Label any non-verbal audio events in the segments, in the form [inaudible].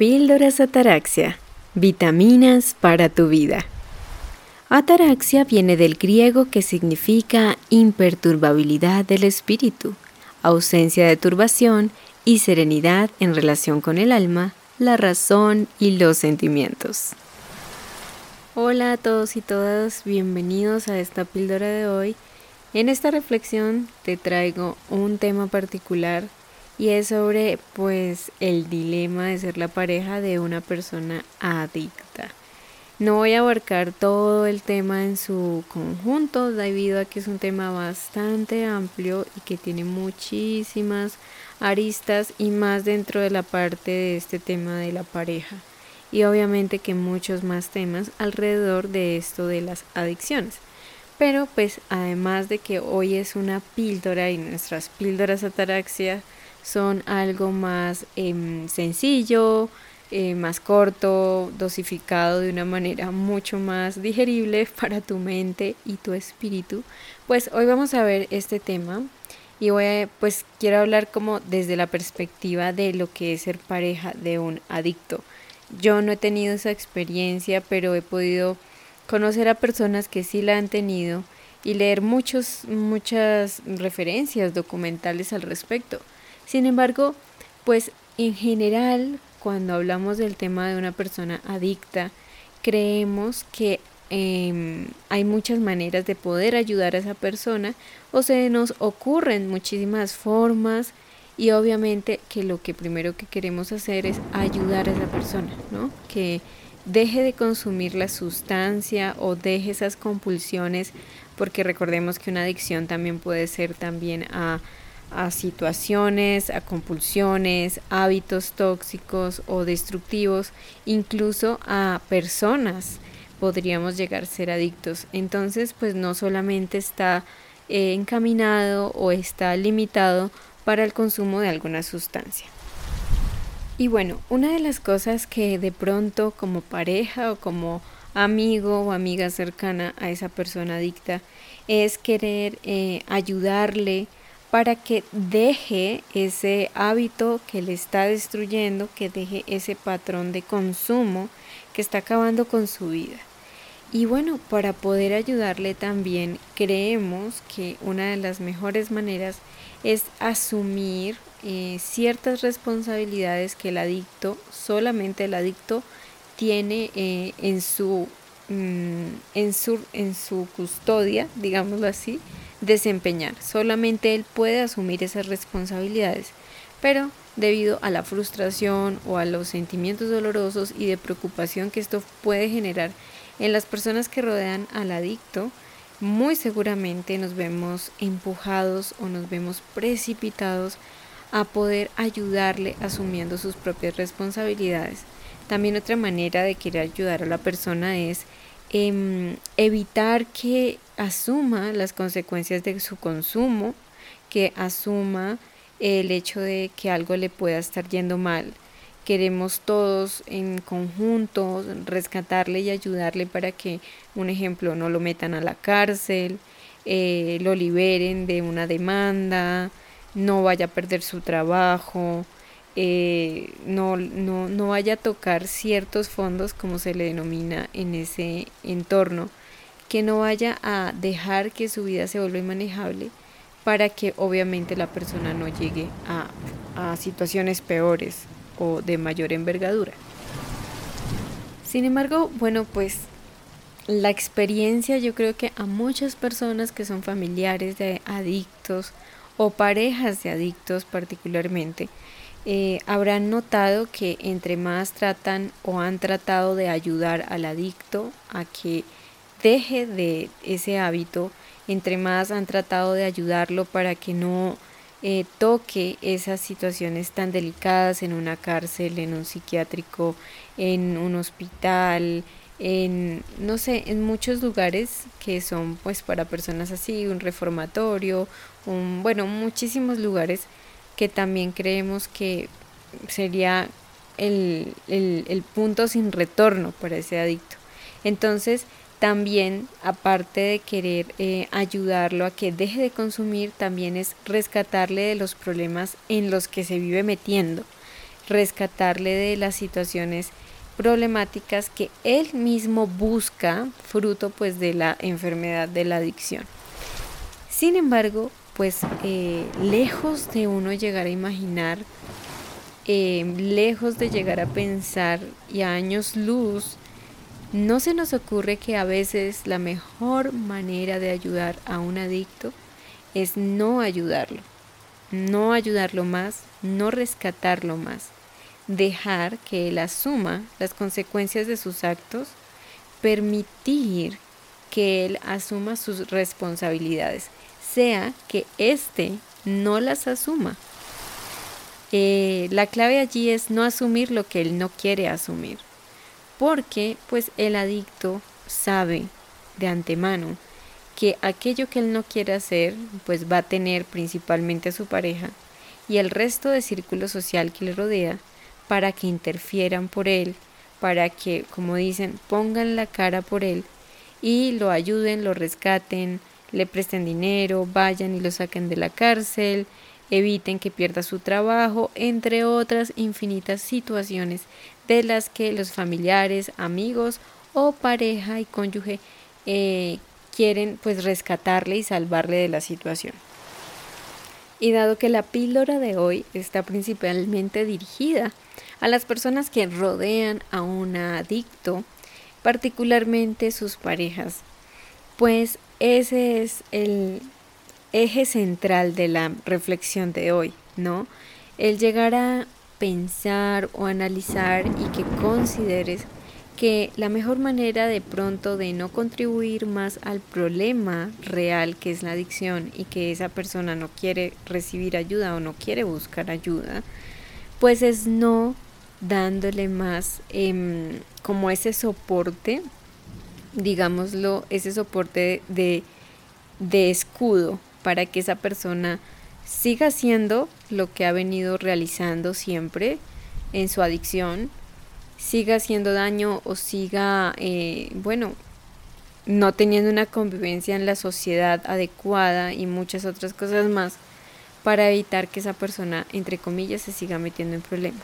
Píldoras Ataraxia. Vitaminas para tu vida. Ataraxia viene del griego que significa imperturbabilidad del espíritu, ausencia de turbación y serenidad en relación con el alma, la razón y los sentimientos. Hola a todos y todas, bienvenidos a esta píldora de hoy. En esta reflexión te traigo un tema particular y es sobre pues el dilema de ser la pareja de una persona adicta. No voy a abarcar todo el tema en su conjunto debido a que es un tema bastante amplio y que tiene muchísimas aristas y más dentro de la parte de este tema de la pareja y obviamente que muchos más temas alrededor de esto de las adicciones. Pero pues además de que hoy es una píldora y nuestras píldoras ataraxia son algo más em, sencillo, eh, más corto, dosificado de una manera mucho más digerible [laughs] para tu mente y tu espíritu. Pues hoy vamos a ver este tema y voy a, pues quiero hablar como desde la perspectiva de lo que es ser pareja de un adicto. Yo no he tenido esa experiencia, pero he podido conocer a personas que sí la han tenido y leer muchos, muchas referencias documentales al respecto. Sin embargo, pues en general, cuando hablamos del tema de una persona adicta, creemos que em, hay muchas maneras de poder ayudar a esa persona o se nos ocurren muchísimas formas y obviamente que lo que primero que queremos hacer es ayudar a esa persona, ¿no? Que deje de consumir la sustancia o deje esas compulsiones, porque recordemos que una adicción también puede ser también a a situaciones, a compulsiones, hábitos tóxicos o destructivos, incluso a personas podríamos llegar a ser adictos. Entonces, pues no solamente está eh, encaminado o está limitado para el consumo de alguna sustancia. Y bueno, una de las cosas que de pronto como pareja o como amigo o amiga cercana a esa persona adicta es querer eh, ayudarle, para que deje ese hábito que le está destruyendo, que deje ese patrón de consumo que está acabando con su vida. Y bueno, para poder ayudarle también creemos que una de las mejores maneras es asumir eh, ciertas responsabilidades que el adicto, solamente el adicto, tiene eh, en, su, mm, en, su, en su custodia, digámoslo así, desempeñar. Solamente él puede asumir esas responsabilidades. Pero debido a la frustración o a los sentimientos dolorosos y de preocupación que esto puede generar en las personas que rodean al adicto, muy seguramente nos vemos empujados o nos vemos precipitados a poder ayudarle asumiendo sus propias responsabilidades. También otra manera de querer ayudar a la persona es Em, evitar que asuma las consecuencias de su consumo, que asuma el hecho de que algo le pueda estar yendo mal. Queremos todos en conjunto rescatarle y ayudarle para que, un ejemplo, no lo metan a la cárcel, eh, lo liberen de una demanda, no vaya a perder su trabajo, eh, no, no, no vaya a tocar ciertos fondos, como se le denomina en ese entorno, que no vaya a dejar que su vida se vuelva inmanejable para que obviamente la persona no llegue a, a situaciones peores o de mayor envergadura. Sin embargo, bueno, pues la experiencia yo creo que a muchas personas que son familiares de adictos o parejas de adictos particularmente, eh, habrán notado que entre más tratan o han tratado de ayudar al adicto a que deje de ese hábito, entre más han tratado de ayudarlo para que no eh, toque esas situaciones tan delicadas en una cárcel, en un psiquiátrico, en un hospital, en no sé, en muchos lugares que son pues para personas así, un reformatorio, un bueno, muchísimos lugares que también creemos que sería el, punto sin retorno para ese adicto. Entonces, también, aparte de querer eh, ayudarlo a que deje de consumir, también es rescatarle de los problemas en los que se vive metiendo. rescatarle de las situaciones problemáticas que él mismo busca fruto pues de la enfermedad de la adicción. Sin embargo, pues eh, lejos de uno llegar a imaginar, eh, lejos de llegar a pensar y a años luz, no se nos ocurre que a veces la mejor manera de ayudar a un adicto es no ayudarlo, no ayudarlo más, no rescatarlo más dejar que él asuma las consecuencias de sus actos, permitir que él asuma sus responsabilidades, sea que éste no las asuma. Eh, la clave allí es no asumir lo que él no quiere asumir, porque pues el adicto sabe de antemano que aquello que él no quiere hacer pues va a tener principalmente a su pareja y el resto del círculo social que le rodea para que interfieran por él, para que, como dicen, pongan la cara por él y lo ayuden, lo rescaten, le presten dinero, vayan y lo saquen de la cárcel, eviten que pierda su trabajo, entre otras infinitas situaciones de las que los familiares, amigos o pareja y cónyuge eh, quieren pues rescatarle y salvarle de la situación. Y dado que la píldora de hoy está principalmente dirigida a las personas que rodean a un adicto, particularmente sus parejas, pues ese es el eje central de la reflexión de hoy, ¿no? El llegar a pensar o analizar y que consideres que la mejor manera de pronto de no contribuir más al problema real que es la adicción y que esa persona no quiere recibir ayuda o no quiere buscar ayuda, pues es no dándole más em, como ese soporte, digámoslo, ese soporte de, de escudo para que esa persona siga haciendo lo que ha venido realizando siempre en su adicción siga haciendo daño o siga, eh, bueno, no teniendo una convivencia en la sociedad adecuada y muchas otras cosas más para evitar que esa persona, entre comillas, se siga metiendo en problemas.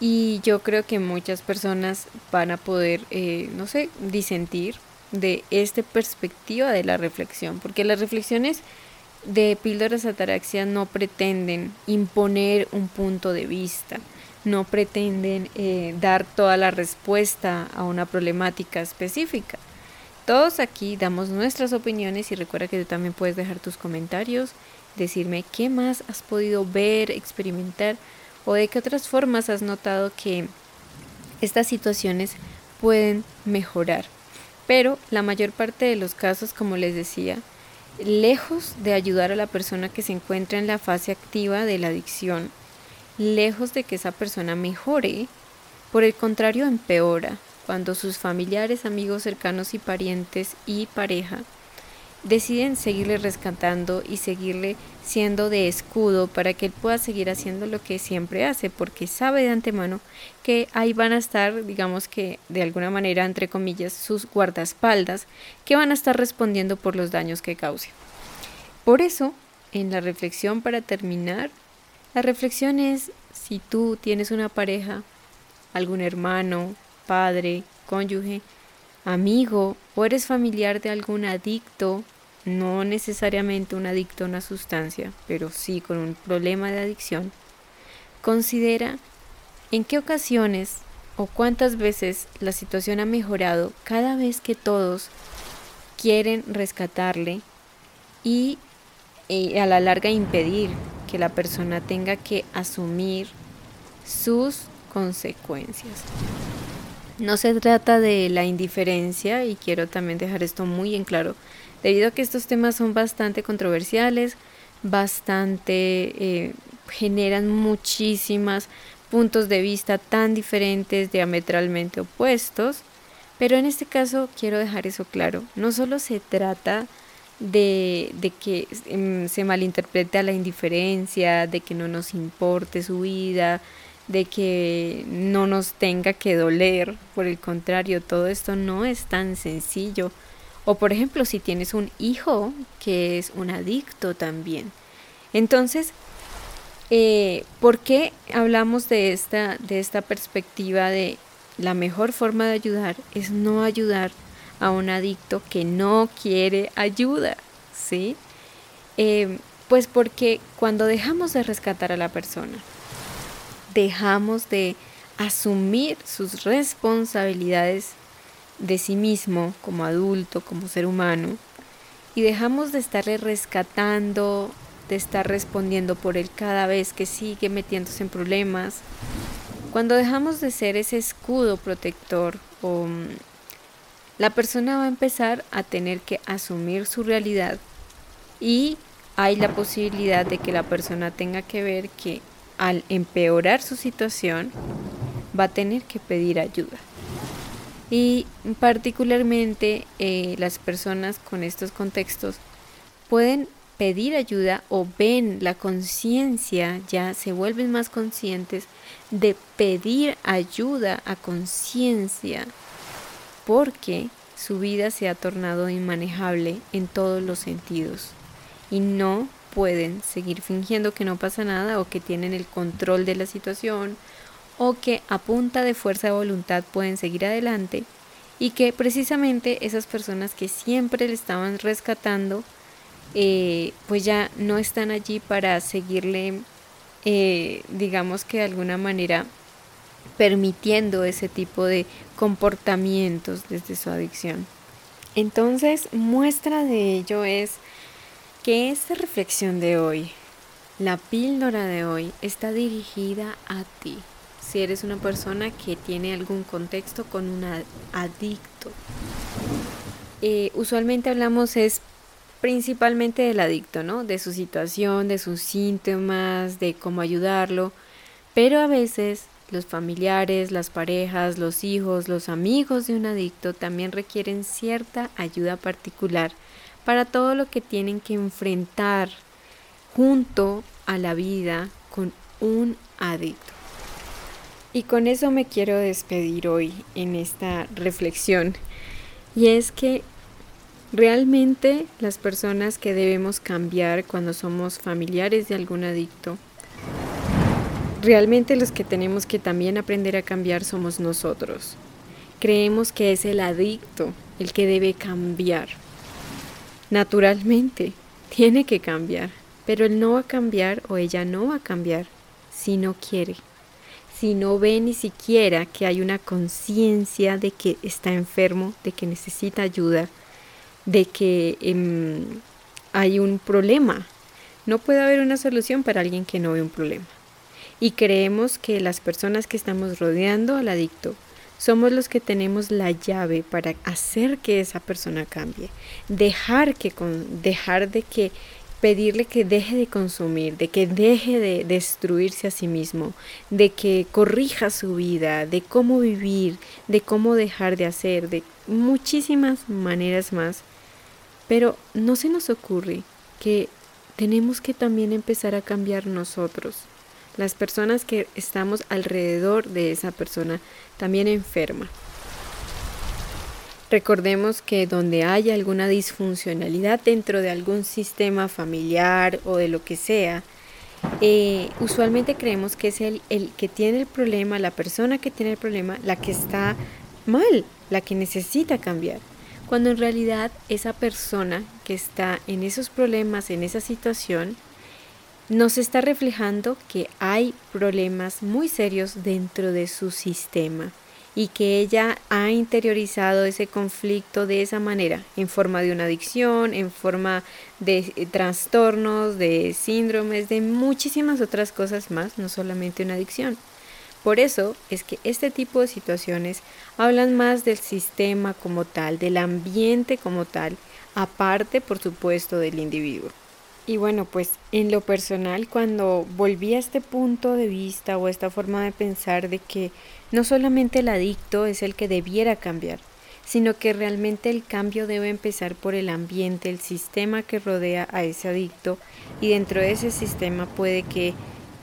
Y yo creo que muchas personas van a poder, eh, no sé, disentir de esta perspectiva de la reflexión, porque las reflexiones de píldoras ataraxia no pretenden imponer un punto de vista, no pretenden eh, dar toda la respuesta a una problemática específica. Todos aquí damos nuestras opiniones y recuerda que tú también puedes dejar tus comentarios, decirme qué más has podido ver, experimentar o de qué otras formas has notado que estas situaciones pueden mejorar. Pero la mayor parte de los casos, como les decía, lejos de ayudar a la persona que se encuentra en la fase activa de la adicción, lejos de que esa persona mejore, por el contrario empeora cuando sus familiares, amigos cercanos y parientes y pareja deciden seguirle rescatando y seguirle siendo de escudo para que él pueda seguir haciendo lo que siempre hace, porque sabe de antemano que ahí van a estar, digamos que de alguna manera, entre comillas, sus guardaespaldas, que van a estar respondiendo por los daños que cause. Por eso, en la reflexión para terminar, la reflexión es si tú tienes una pareja, algún hermano, padre, cónyuge, amigo o eres familiar de algún adicto, no necesariamente un adicto a una sustancia, pero sí con un problema de adicción, considera en qué ocasiones o cuántas veces la situación ha mejorado cada vez que todos quieren rescatarle y, y a la larga impedir que la persona tenga que asumir sus consecuencias. No se trata de la indiferencia y quiero también dejar esto muy en claro, debido a que estos temas son bastante controversiales, bastante eh, generan muchísimos puntos de vista tan diferentes, diametralmente opuestos, pero en este caso quiero dejar eso claro, no solo se trata de, de que em, se malinterprete a la indiferencia, de que no nos importe su vida, de que no nos tenga que doler, por el contrario, todo esto no es tan sencillo. O por ejemplo, si tienes un hijo que es un adicto también. Entonces, Eh, ¿Por qué hablamos de esta, de esta perspectiva de la mejor forma de ayudar es no ayudar a un adicto que no quiere ayuda? ¿Sí? Eh, pues porque cuando dejamos de rescatar a la persona, dejamos de asumir sus responsabilidades de sí mismo como adulto, como ser humano, y dejamos de estarle rescatando, de estar respondiendo por él cada vez que sigue metiéndose en problemas. Cuando dejamos de ser ese escudo protector, o, mm, la persona va a empezar a tener que asumir su realidad y hay la posibilidad de que la persona tenga que ver que al empeorar su situación va a tener que pedir ayuda. Y particularmente eh, las personas con estos contextos pueden pedir ayuda o ven la conciencia, ya se vuelven más conscientes de pedir ayuda a conciencia, porque su vida se ha tornado inmanejable en todos los sentidos. Y no pueden seguir fingiendo que no pasa nada o que tienen el control de la situación o que a punta de fuerza de voluntad pueden seguir adelante y que precisamente esas personas que siempre le estaban rescatando eh, pues ya no están allí para seguirle eh, digamos que de alguna manera permitiendo ese tipo de comportamientos desde su adicción. Entonces, muestra de ello es que esta reflexión de hoy, la píldora de hoy, está dirigida a ti si eres una persona que tiene algún contexto con un adicto. Eh, usualmente hablamos es principalmente del adicto, ¿no? De su situación, de sus síntomas, de cómo ayudarlo, pero a veces los familiares, las parejas, los hijos, los amigos de un adicto también requieren cierta ayuda particular para todo lo que tienen que enfrentar junto a la vida con un adicto. Y con eso me quiero despedir hoy en esta reflexión. Y es que realmente las personas que debemos cambiar cuando somos familiares de algún adicto, realmente los que tenemos que también aprender a cambiar somos nosotros. Creemos que es el adicto el que debe cambiar. Naturalmente, tiene que cambiar, pero él no va a cambiar o ella no va a cambiar si no quiere si no ve ni siquiera que hay una conciencia de que está enfermo, de que necesita ayuda, de que em, hay un problema. No puede haber una solución para alguien que no ve un problema. Y creemos que las personas que estamos rodeando al adicto somos los que tenemos la llave para hacer que esa persona cambie, dejar que con, dejar de que pedirle que deje de consumir, de que deje de destruirse a sí mismo, de que corrija su vida, de cómo vivir, de cómo dejar de hacer, de muchísimas maneras más. Pero no se nos ocurre que tenemos que también empezar a cambiar nosotros. Las personas que estamos alrededor de esa persona también enferma. Recordemos que donde haya alguna disfuncionalidad dentro de algún sistema familiar o de lo que sea, eh, usualmente creemos que es el, el que tiene el problema, la persona que tiene el problema, la que está mal, la que necesita cambiar. Cuando en realidad esa persona que está en esos problemas, en esa situación, nos está reflejando que hay problemas muy serios dentro de su sistema y que ella ha interiorizado ese conflicto de esa manera, en forma de una adicción, en forma de eh, trastornos, de síndromes, de muchísimas otras cosas más, no solamente una adicción. Por eso es que este tipo de situaciones hablan más del sistema como tal, del ambiente como tal, aparte por supuesto del individuo. Y bueno, pues en lo personal, cuando volví a este punto de vista o esta forma de pensar de que no solamente el adicto es el que debiera cambiar, sino que realmente el cambio debe empezar por el ambiente, el sistema que rodea a ese adicto y dentro de ese sistema puede que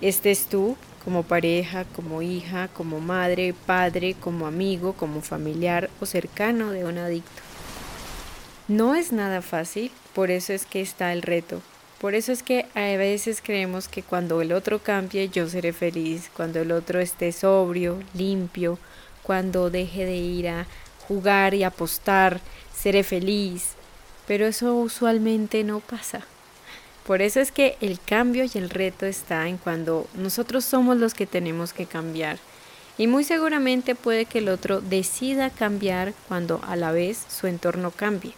estés tú como pareja, como hija, como madre, padre, como amigo, como familiar o cercano de un adicto. No es nada fácil, por eso es que está el reto, Por eso es que a veces creemos que cuando el otro cambie yo seré feliz, cuando el otro esté sobrio, limpio, cuando deje de ir a jugar y apostar, seré feliz. Pero eso usualmente no pasa. Por eso es que el cambio y el reto está en cuando nosotros somos los que tenemos que cambiar. Y muy seguramente puede que el otro decida cambiar cuando a la vez su entorno cambie.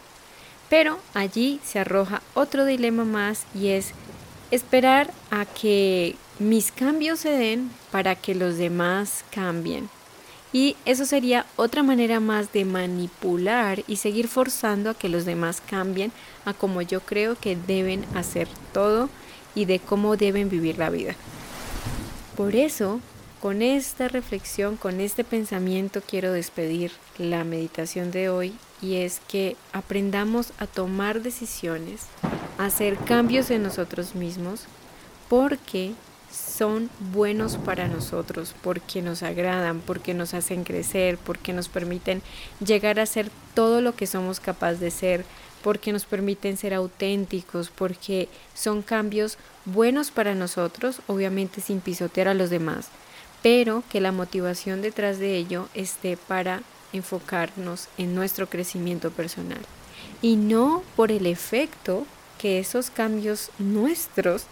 Pero allí se arroja otro dilema más y es esperar a que mis cambios se den para que los demás cambien. Y eso sería otra manera más de manipular y seguir forzando a que los demás cambien a como yo creo que deben hacer todo y de cómo deben vivir la vida. Por eso, con esta reflexión, con este pensamiento quiero despedir la meditación de hoy y es que aprendamos a tomar decisiones, a hacer cambios en nosotros mismos, porque son buenos para nosotros, porque nos agradan, porque nos hacen crecer, porque nos permiten llegar a ser todo lo que somos capaces de ser, porque nos permiten ser auténticos, porque son cambios buenos para nosotros, obviamente sin pisotear a los demás, pero que la motivación detrás de ello esté para enfocarnos en nuestro crecimiento personal y no por el efecto que esos cambios nuestros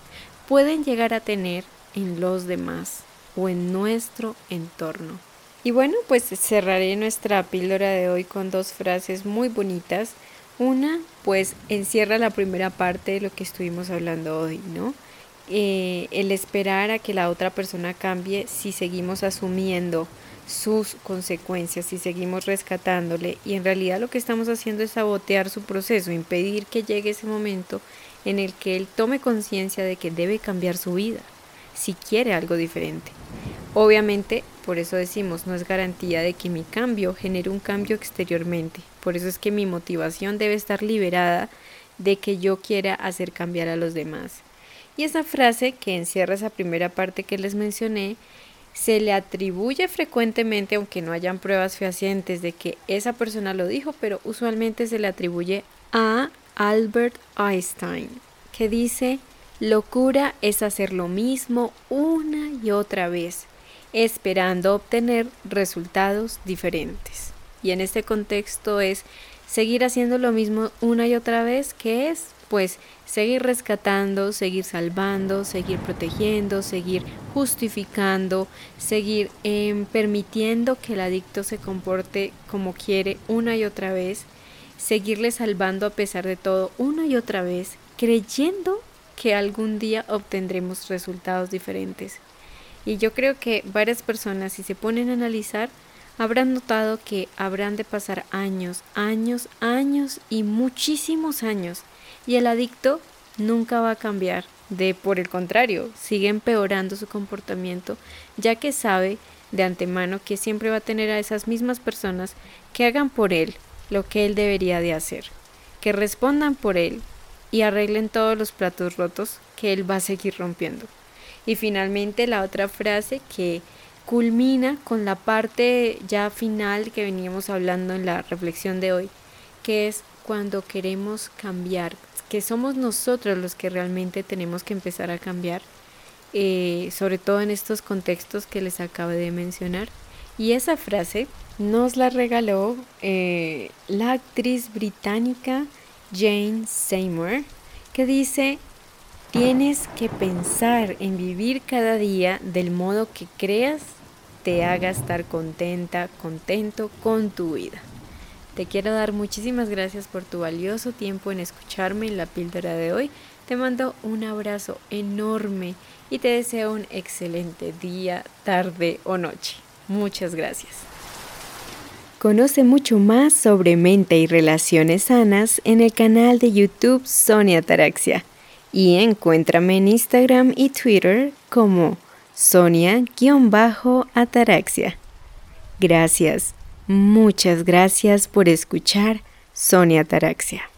pueden llegar a tener en los demás o en nuestro entorno. Y bueno, pues cerraré nuestra píldora de hoy con dos frases muy bonitas. Una, pues encierra la primera parte de lo que estuvimos hablando hoy, ¿no? Eh, el esperar a que la otra persona cambie si seguimos asumiendo sus consecuencias, si seguimos rescatándole y en realidad lo que estamos haciendo es sabotear su proceso, impedir que llegue ese momento en el que él tome conciencia de que debe cambiar su vida, si quiere algo diferente. Obviamente, por eso decimos, no es garantía de que mi cambio genere un cambio exteriormente. Por eso es que mi motivación debe estar liberada de que yo quiera hacer cambiar a los demás. Y esa frase que encierra esa primera parte que les mencioné, se le atribuye frecuentemente, aunque no hayan pruebas fehacientes de que esa persona lo dijo, pero usualmente se le atribuye a Albert Einstein, que dice, locura es hacer lo mismo una y otra vez, esperando obtener resultados diferentes. Y en este contexto es seguir haciendo lo mismo una y otra vez, que es pues seguir rescatando, seguir salvando, seguir protegiendo, seguir justificando, seguir em, permitiendo que el adicto se comporte como quiere una y otra vez, seguirle salvando a pesar de todo una y otra vez, creyendo que algún día obtendremos resultados diferentes. Y yo creo que varias personas, si se ponen a analizar, habrán notado que habrán de pasar años, años, años y muchísimos años y el adicto nunca va a cambiar, de por el contrario, sigue empeorando su comportamiento, ya que sabe de antemano que siempre va a tener a esas mismas personas que hagan por él lo que él debería de hacer, que respondan por él y arreglen todos los platos rotos que él va a seguir rompiendo. Y finalmente la otra frase que culmina con la parte ya final que veníamos hablando en la reflexión de hoy, que es cuando queremos cambiar, que somos nosotros los que realmente tenemos que empezar a cambiar, eh, sobre todo en estos contextos que les acabo de mencionar. Y esa frase nos la regaló eh, la actriz británica Jane Seymour, que dice, tienes que pensar en vivir cada día del modo que creas te haga estar contenta, contento con tu vida. Te quiero dar muchísimas gracias por tu valioso tiempo en escucharme en la píldora de hoy. Te mando un abrazo enorme y te deseo un excelente día, tarde o noche. Muchas gracias. Conoce mucho más sobre mente y relaciones sanas en el canal de YouTube Sonia Ataraxia y encuéntrame en Instagram y Twitter como Sonia-Ataraxia. Gracias. Muchas gracias por escuchar Sonia Taraxia.